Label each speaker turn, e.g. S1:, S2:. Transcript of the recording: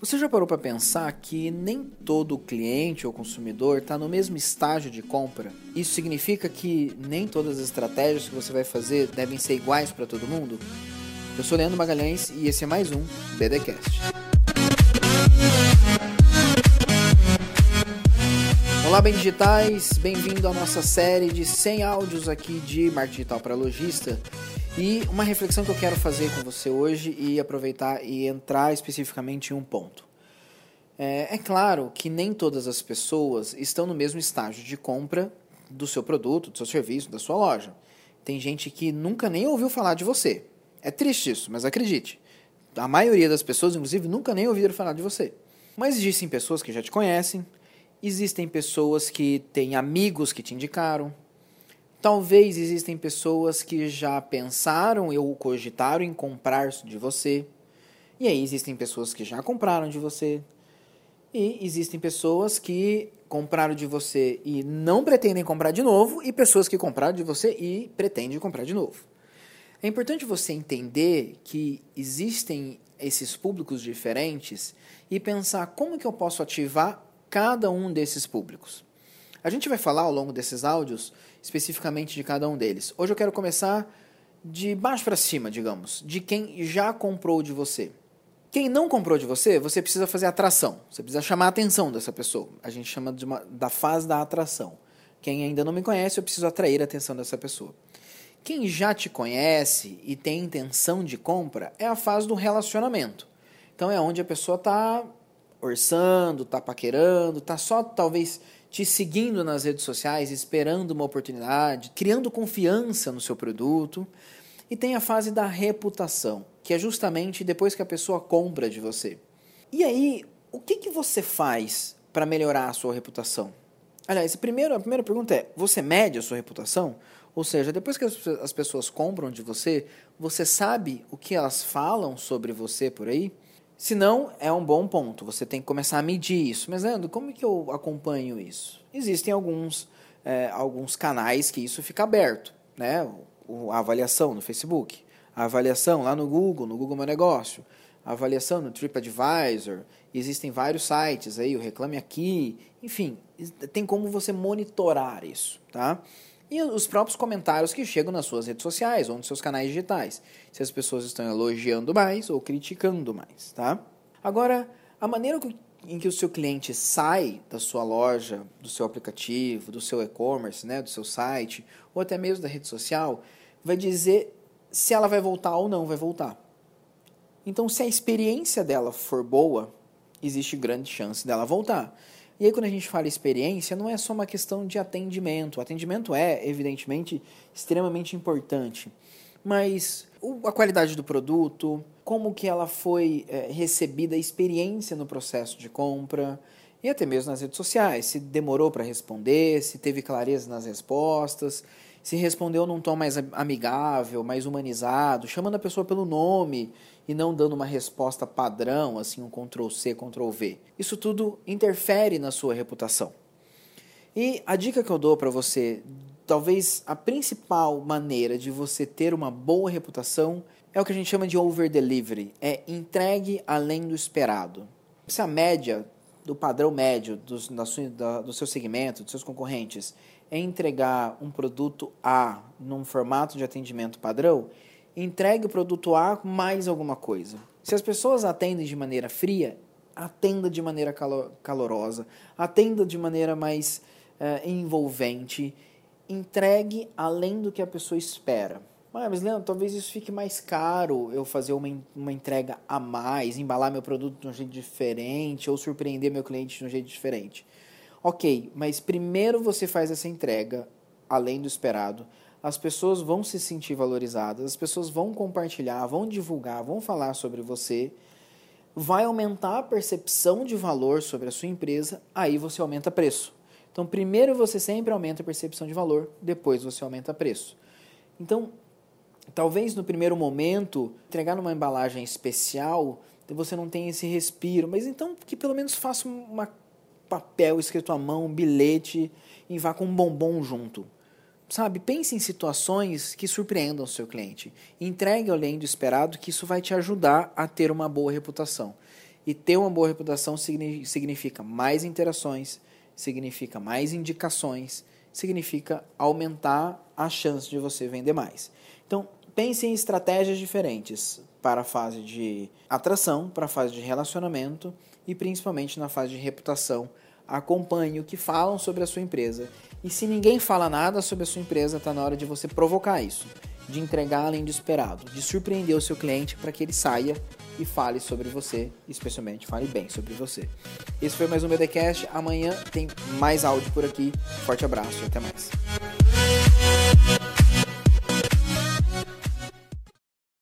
S1: Você já parou para pensar que nem todo cliente ou consumidor está no mesmo estágio de compra? Isso significa que nem todas as estratégias que você vai fazer devem ser iguais para todo mundo? Eu sou Leandro Magalhães e esse é mais um BDcast. Olá, bem digitais, bem-vindo à nossa série de 100 áudios aqui de marketing digital para lojista. E uma reflexão que eu quero fazer com você hoje e aproveitar e entrar especificamente em um ponto. É, é, claro que nem todas as pessoas estão no mesmo estágio de compra do seu produto, do seu serviço, da sua loja. Tem gente que nunca nem ouviu falar de você. É triste isso, mas acredite. A maioria das pessoas, inclusive, nunca nem ouviram falar de você. Mas existem pessoas que já te conhecem, existem pessoas que têm amigos que te indicaram, Talvez existem pessoas que já pensaram ou cogitaram em comprar de você. E aí existem pessoas que já compraram de você. E existem pessoas que compraram de você e não pretendem comprar de novo, e pessoas que compraram de você e pretendem comprar de novo. É importante você entender que existem esses públicos diferentes e pensar como que eu posso ativar cada um desses públicos. A gente vai falar ao longo desses áudios especificamente de cada um deles. Hoje eu quero começar de baixo para cima, digamos, de quem já comprou de você. Quem não comprou de você, você precisa fazer atração. Você precisa chamar a atenção dessa pessoa. A gente chama uma, da fase da atração. Quem ainda não me conhece, eu preciso atrair a atenção dessa pessoa. Quem já te conhece e tem intenção de compra é a fase do relacionamento. Então é onde a pessoa está orçando, está paquerando, está só talvez te seguindo nas redes sociais, esperando uma oportunidade, criando confiança no seu produto. E tem a fase da reputação, que é justamente depois que a pessoa compra de você. E aí, o que, que você faz para melhorar a sua reputação? Aliás, primeiro, a primeira pergunta é: você mede a sua reputação? Ou seja, depois que as pessoas compram de você, você sabe o que elas falam sobre você por aí? Se não, é um bom ponto. Você tem que começar a medir isso. Mas, Leandro, como é que eu acompanho isso? Existem alguns, é, alguns canais que isso fica aberto. Né? A avaliação no Facebook, a avaliação lá no Google, no Google Meu Negócio, a avaliação no TripAdvisor. Existem vários sites aí, o Reclame Aqui. Enfim, tem como você monitorar isso, tá? E os próprios comentários que chegam nas suas redes sociais ou nos seus canais digitais. Se as pessoas estão elogiando mais ou criticando mais, tá? Agora, a maneira em que o seu cliente sai da sua loja, do seu aplicativo, do seu e-commerce, né, do seu site, ou até mesmo da rede social, vai dizer se ela vai voltar ou não vai voltar. Então, se a experiência dela for boa, existe grande chance dela voltar. E aí, quando a gente fala experiência, não é só uma questão de atendimento. O atendimento é, evidentemente, extremamente importante. Mas a qualidade do produto, como que ela foi é, recebida, a experiência no processo de compra, e até mesmo nas redes sociais, se demorou para responder, se teve clareza nas respostas, se respondeu num tom mais amigável, mais humanizado, chamando a pessoa pelo nome e não dando uma resposta padrão, assim, um Ctrl C, Ctrl V. Isso tudo interfere na sua reputação. E a dica que eu dou para você, talvez a principal maneira de você ter uma boa reputação é o que a gente chama de over delivery, é entregue além do esperado. Se a média do padrão médio dos, da sua, da, do seu segmento, dos seus concorrentes, é entregar um produto A num formato de atendimento padrão, entregue o produto A mais alguma coisa. Se as pessoas atendem de maneira fria, atenda de maneira calorosa, atenda de maneira mais uh, envolvente, entregue além do que a pessoa espera. Mas Leandro, talvez isso fique mais caro eu fazer uma, uma entrega a mais, embalar meu produto de um jeito diferente ou surpreender meu cliente de um jeito diferente. Ok, mas primeiro você faz essa entrega além do esperado, as pessoas vão se sentir valorizadas, as pessoas vão compartilhar, vão divulgar, vão falar sobre você, vai aumentar a percepção de valor sobre a sua empresa, aí você aumenta preço. Então, primeiro você sempre aumenta a percepção de valor, depois você aumenta preço. Então, talvez no primeiro momento, entregar numa embalagem especial, você não tenha esse respiro, mas então que pelo menos faça um papel escrito à mão, um bilhete e vá com um bombom junto sabe, pense em situações que surpreendam o seu cliente. Entregue além do esperado que isso vai te ajudar a ter uma boa reputação. E ter uma boa reputação significa mais interações, significa mais indicações, significa aumentar a chance de você vender mais. Então, pense em estratégias diferentes para a fase de atração, para a fase de relacionamento e principalmente na fase de reputação. Acompanhe o que falam sobre a sua empresa. E se ninguém fala nada sobre a sua empresa, está na hora de você provocar isso, de entregar além do esperado, de surpreender o seu cliente para que ele saia e fale sobre você, especialmente fale bem sobre você. Esse foi mais um BDcast. Amanhã tem mais áudio por aqui. Forte abraço e até mais.